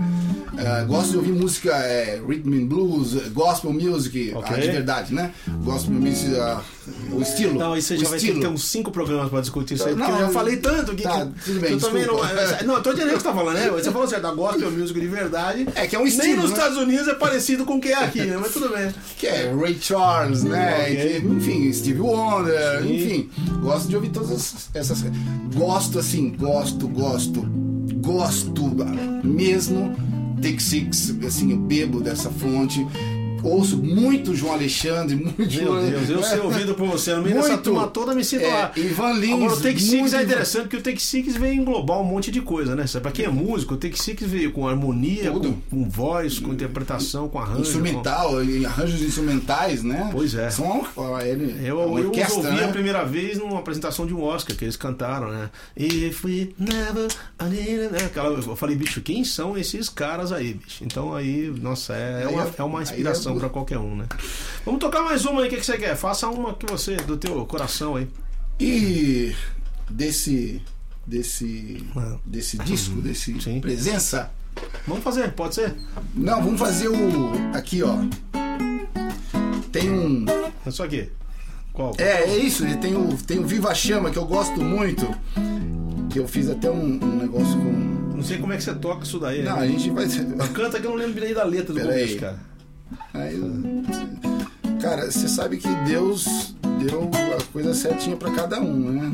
Eh, gosto de ouvir música é, rhythm and blues, gospel music, ah, de verdade, né? Gospel music, ah, o estilo. Não, isso já vai ter que ter uns cinco programas pra discutir isso aí, Não, eu já falei tanto que, Tá, que- tudo bem, que eu também não. desculpa. Não, eu tô entendendo o que você tá falando, né? Você falou certo, da gospel music de verdade. É que é um Nem estilo, nos né? Estados Unidos é parecido com o que é aqui, né? Mas tudo bem. Que é Ray Charles, né? Ok. Que, enfim, Steve Wonder, Sim. enfim. Gosto de ouvir todas essas, essas. Gosto assim, gosto, gosto, gosto mesmo. Take Six, assim, eu bebo dessa fonte. Ouço muito João Alexandre, muito. Meu Deus, eu ser ouvido por você no meio dessa Muito. turma toda, me sinto É, lá. Ivan Lins, Agora, o Take Six muito é interessante porque o Take Six veio englobar um monte de coisa, né? Pra quem é músico, o Take Six veio com harmonia, com, Tudo. com voz, com interpretação, com arranjo. Instrumental, e arranjos instrumentais, né? Pois é. São ele, Eu, eu orquestra, ouvi né? a primeira vez numa apresentação de um Oscar que eles cantaram, né? If we never. né? Aquela, eu falei, bicho, quem são esses caras aí, bicho? Então aí, nossa, é, é Aí uma, é- é uma aí inspiração é- pra qualquer um, né? Vamos tocar mais uma aí, o que, que você quer? Faça uma que você, do teu coração aí. E desse desse Ah. desse disco, desse [LAUGHS] Sim. presença. Vamos fazer, pode ser? Não, vamos fazer o aqui, ó. Tem um É só aqui. Qual? É, é isso, tem o tem o Viva Chama que eu gosto muito. Que eu fiz até um, um negócio com Não sei como é que você toca isso daí. Não, né? a gente vai Canta que eu não lembro nem da letra do Pera começo, aí. cara. Aí Cara, você sabe que Deus deu a coisa certinha pra cada um, né?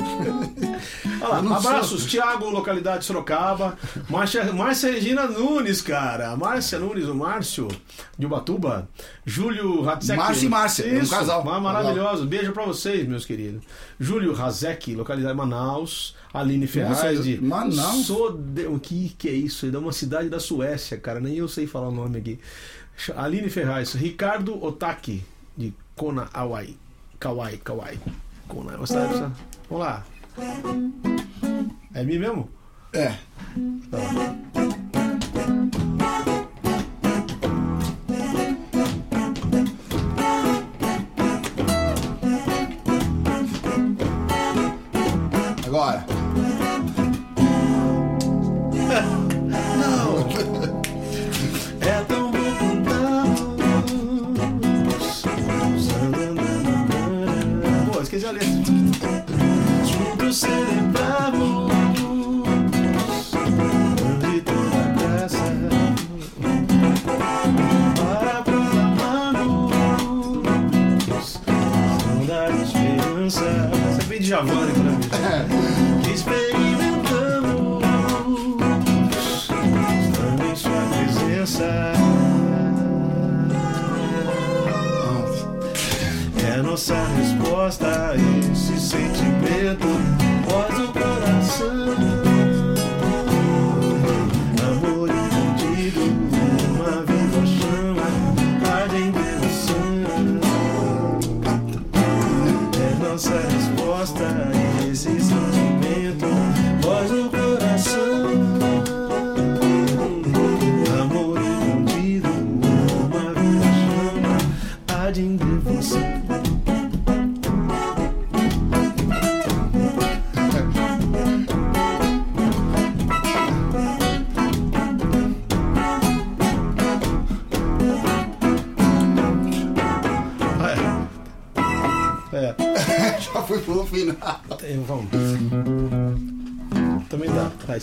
[LAUGHS] Olha lá, abraços, sou- Thiago, localidade Sorocaba. Márcia, Márcia Regina Nunes, cara. Márcia Nunes, o Márcio, de Ubatuba. Júlio Razek. Márcio e Márcia, é um Isso, casal. ma- Maravilhoso. Beijo pra vocês, meus queridos. Júlio Razek, localidade Manaus. Aline Ferraz Nossa, de Manaus? Sode... O que, que é isso? É de uma cidade da Suécia, cara. Nem eu sei falar o nome aqui. Aline Ferraz. Ricardo Otaki, de Kona, Hawaii. Kauai, Kauai. Kona, é uma cidade. Vamos lá. É mim mesmo? É. Agora.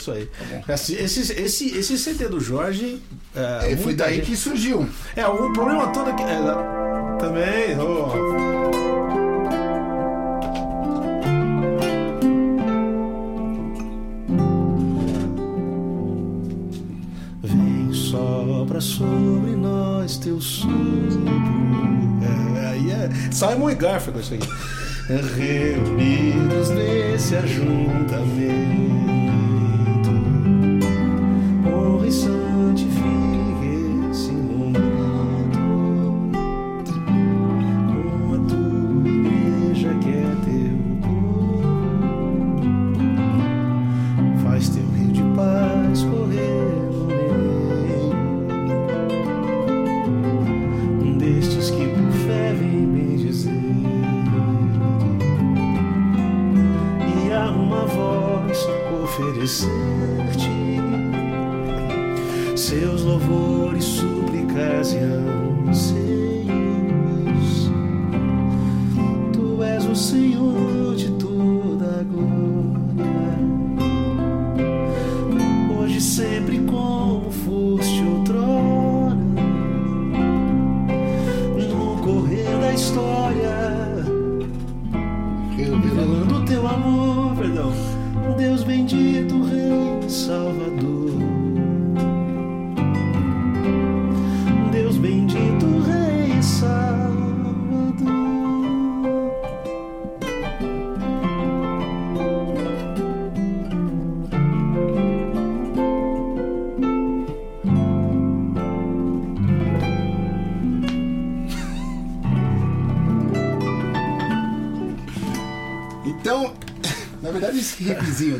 Isso aí. Esse, esse, esse, esse CD do Jorge. É, É, foi daí gente- que surgiu. É, o problema todo é que. é, também. Vem sopra sobre nós teu sopro. É, aí é Simon e Garfunkel isso aí. [LAUGHS] Reunidos nesse ajuntamento,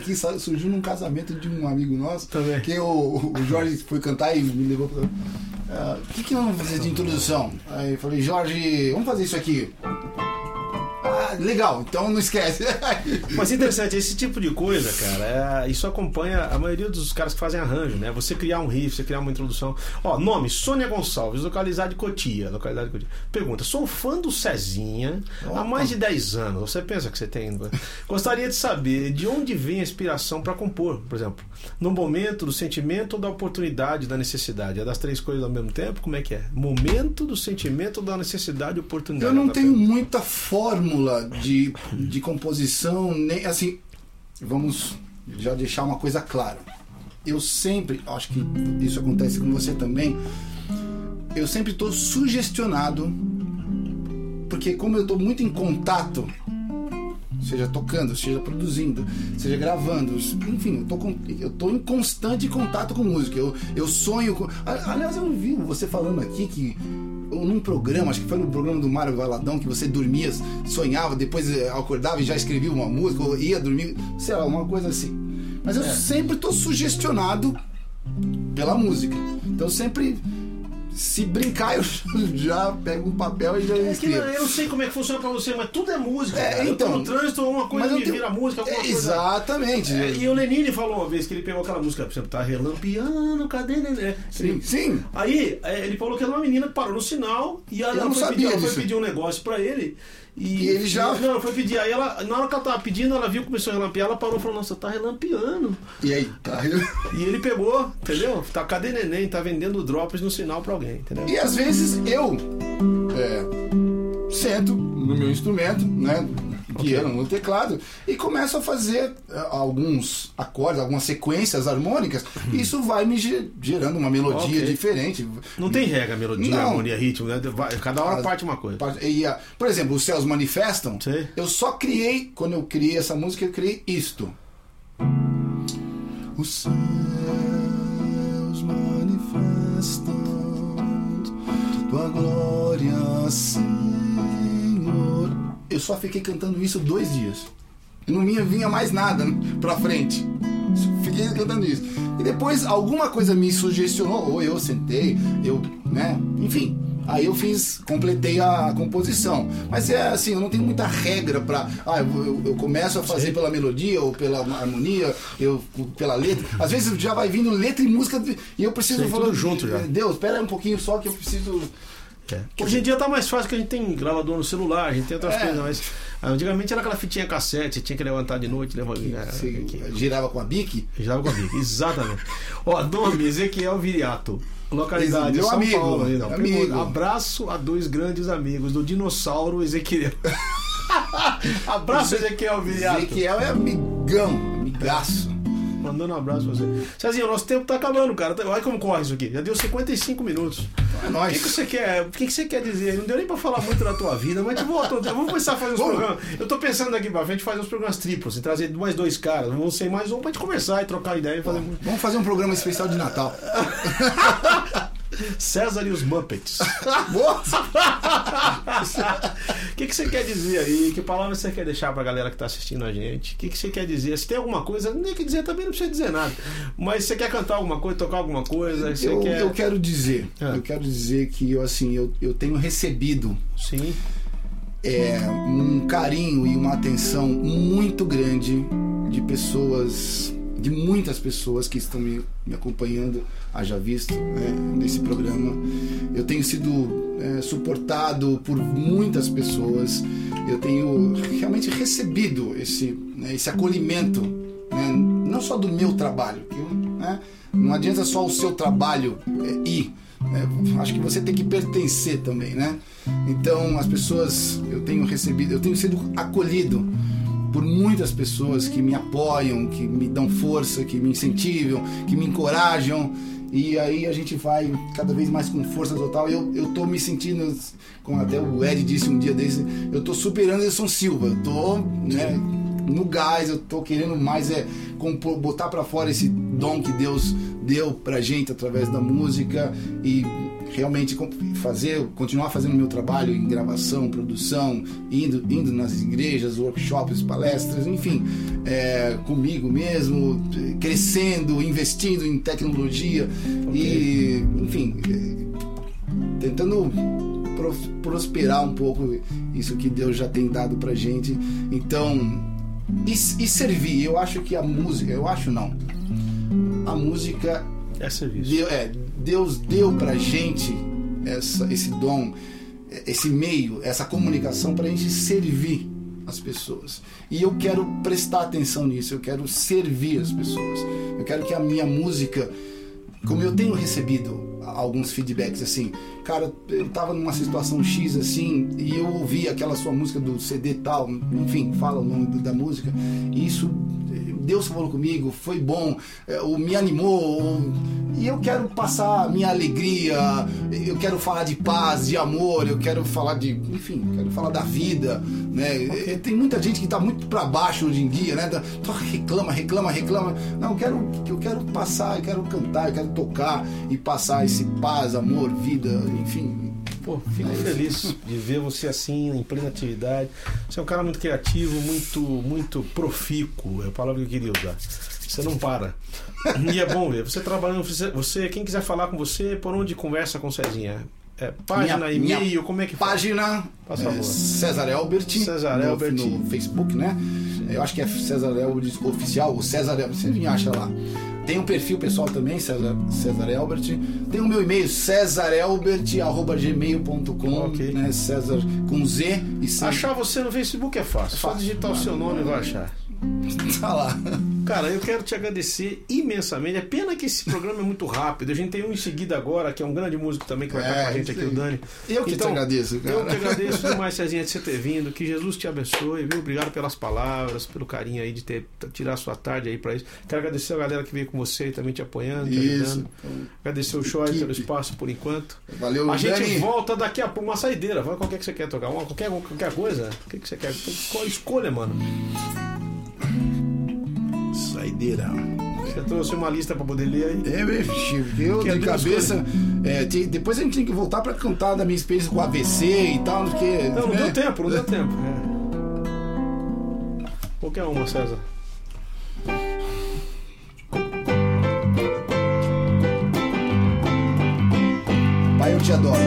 aqui surgiu num casamento de um amigo nosso. Também. Que o, o Jorge foi cantar e me levou pra. Ah, O que, que nós vamos fazer de introdução? Aí eu falei, Jorge, vamos fazer isso aqui. Legal, então não esquece. [LAUGHS] Mas interessante, esse tipo de coisa, cara, é- isso acompanha a maioria dos caras que fazem arranjo, né? Você criar um riff, você criar uma introdução. Ó, nome, Sônia Gonçalves, localidade de Cotia. Localidade de Cotia. Pergunta, sou fã do Cezinha há mais de 10 anos. Você pensa que você tem. Gostaria de saber de onde vem a inspiração para compor, por exemplo. No momento do sentimento ou da oportunidade, da necessidade? É das três coisas ao mesmo tempo? Como é que é? Momento do sentimento, da necessidade e oportunidade. Eu não tenho pergunta. muita fórmula de, de composição, nem assim. Vamos já deixar uma coisa clara. Eu sempre, acho que isso acontece com você também. Eu sempre estou sugestionado, porque como eu estou muito em contato, seja tocando, seja produzindo, seja gravando, enfim, eu tô, com, eu tô em constante contato com música. Eu, eu sonho com. Aliás, eu vi você falando aqui que num programa, acho que foi no programa do Mário Valadão, que você dormia, sonhava, depois eh, acordava e já escrevia uma música, ou ia dormir, sei lá, uma coisa assim. Mas eu sempre tô sugestionado pela música. Então sempre. Se brincar, eu [LAUGHS] já pego um papel e já É que escrevo. não- eu não sei como é que funciona pra você, mas tudo é música. É, cara. Eu então, no trânsito, uma coisa me tenho- vira música, alguma É, coisa. Exatamente. É, e o Lenine falou uma vez que ele pegou aquela música, por exemplo, tá relampiando, cadê Nenê? Sim, sim. Aí é, ele falou que era uma menina que parou no sinal e ela, não foi, pedir, ela foi pedir um negócio pra ele. E, E ele já- Não, foi pedir. Aí ela, na hora que ela tava pedindo, ela viu começou a relampear, ela parou e falou: Nossa, tá relampeando. E aí, tá. [LAUGHS] E ele pegou, entendeu? Tá, cadê neném? Tá vendendo drops no sinal pra alguém, entendeu? E às vezes eu é, sento no meu instrumento, né? Piano, no teclado, e começo a fazer é, alguns acordes, algumas sequências harmônicas, e isso vai me ge- gerando uma melodia Ok. diferente. Não tem regra, melodia, Não. harmonia, ritmo, né? Cada hora parte uma coisa. E, por exemplo, os céus manifestam. Sei. Eu só criei, quando eu criei essa música, eu criei isto. Os céus manifestam tua glória, Senhor. Eu só fiquei cantando isso dois dias. Não me vinha mais nada pra frente. Fiquei cantando isso. E depois alguma coisa me sugestionou, ou eu sentei, eu, né? Enfim. Aí eu fiz, completei a composição. Mas é assim, eu não tenho muita regra pra. Ah, eu, eu- começo a fazer pela melodia ou pela harmonia, eu pela letra. Às vezes já vai vindo letra e música e eu preciso Sim, falar. tudo junto já. Deus, espera um pouquinho só que eu preciso. É. Hoje em dia tá mais fácil que a gente tem gravador no celular, a gente tem outras É. coisas, mas antigamente era aquela fitinha cassete, você tinha que levantar de noite. Se que- girava com a bique. Girava com a bica, exatamente. [LAUGHS] Ó, nome Ezequiel Viriato. Localidade Meu São amigo, Paulo. não. amigo. Primeiro, Abraço a dois grandes amigos, do dinossauro Ezequiel. [LAUGHS] Abraço, Ezequiel Viriato. Ezequiel é amigão, amigaço. Mandando um abraço pra você. Cezinho, o nosso tempo tá acabando, cara. Olha como corre isso aqui. Já deu 55 minutos. É O nóis. que, que você quer? O que, que você quer dizer? Não deu nem pra falar muito da tua vida, mas volta. Vamos começar a fazer os Vamos. programas. Eu tô pensando daqui pra frente fazer uns programas triplos e trazer mais dois caras. Vamos ser mais um pra gente conversar e trocar ideia e fazer. Vamos fazer um programa especial de Natal. [LAUGHS] César e os Muppets. [LAUGHS] O [LAUGHS] que, que você quer dizer aí? Que palavra você quer deixar pra galera que tá assistindo a gente? O que, que você quer dizer? Se tem alguma coisa, nem que dizer também não precisa dizer nada. Mas você quer cantar alguma coisa, tocar alguma coisa? Você Eu, quer. eu quero dizer, Ah. eu quero dizer que eu, assim, eu, eu tenho recebido Sim. é, um carinho e uma atenção muito grande de pessoas, de muitas pessoas que estão me, me acompanhando, haja visto, né, nesse programa. Eu tenho sido é, suportado por muitas pessoas, eu tenho realmente recebido esse, né, esse acolhimento, né, não só do meu trabalho, né, não adianta só o seu trabalho é, ir. É, acho que você tem que pertencer também, né? Então as pessoas, eu tenho recebido, eu tenho sido acolhido por muitas pessoas que me apoiam, que me dão força, que me incentivam, que me encorajam. E aí a gente vai cada vez mais com força total. Eu, eu tô me sentindo, como até o Ed disse um dia desse, eu tô superando Anderson Silva. Eu tô, né, no gás, eu tô querendo mais é compor, botar para fora esse dom que Deus deu pra gente através da música e realmente fazer, continuar fazendo meu trabalho em gravação, produção, indo, indo nas igrejas, workshops, palestras, enfim, é, comigo mesmo, crescendo, investindo em tecnologia e, enfim, tentando pros- prosperar um pouco isso que Deus já tem dado pra gente. Então, e, e servir, eu acho que a música, eu acho não. A música É serviço. Deu- é, Deus deu pra gente essa, esse dom, esse meio, essa comunicação pra gente servir as pessoas. E eu quero prestar atenção nisso, eu quero servir as pessoas. Eu quero que a minha música, como eu tenho recebido alguns feedbacks assim, cara, eu tava numa situação X assim, e eu ouvi aquela sua música do CD tal, enfim, fala o nome da música, e isso Deus falou comigo, foi bom, é, ou me animou, ou- e eu quero passar minha alegria, eu quero falar de paz, de amor, eu quero falar de, enfim, quero falar da vida, né? E Tem muita gente que tá muito para baixo hoje em dia, né? Da- só reclama, reclama, reclama. Não, eu quero, eu quero passar, eu quero cantar, eu quero tocar e passar esse paz, amor, vida, enfim. Pô, fico feliz de ver você assim, em plena atividade. Você é um cara muito criativo, muito, muito profícuo, é a palavra que eu queria usar. Você não para. E é bom ver. Você trabalhando, você, você- quem quiser falar com você, por onde conversa com o Cezinha? É, página, e-mail, como é que faz? Página é. César Elbert, César no, Elbert. no Facebook, né? Eu acho que é César Elbert oficial, o César Elbert, você me acha lá. Tem um perfil pessoal também, César, César Elbert. Tem o meu e-mail, cesarelbert.gmail.com, Ok. né? César com Z e C. Achar você no Facebook é fácil. Só Fácil. digitar o seu nome e vai achar. [LAUGHS] Tá lá. Cara, eu quero te agradecer imensamente. É pena que esse programa é muito rápido. A gente tem um em seguida agora, que é um grande músico também, que vai É, estar com a gente aqui, o Dani. Eu que te agradeço, cara. Eu te agradeço [LAUGHS] demais, Cezinha, de você ter vindo. Que Jesus te abençoe, viu? Obrigado pelas palavras, pelo carinho aí de ter tirar a sua tarde aí pra isso. Quero agradecer a galera que veio com você também te apoiando, te ajudando. Agradecer o Shoy Equipe. pelo espaço por enquanto. Valeu, A gente Dani. volta daqui a pouco, uma saideira. Vai qualquer que você quer tocar, uma, qualquer, qualquer coisa. O que, que você quer? Qual escolha, mano? Saideira. Você trouxe uma lista pra poder ler aí? É, filho, eu Que de cabeça. é, tem- depois a gente tem que voltar pra cantar da minha experiência com AVC e tal, porque. Não, não né? deu tempo, não deu tempo. É. Qualquer uma, César. Pai, eu te adoro.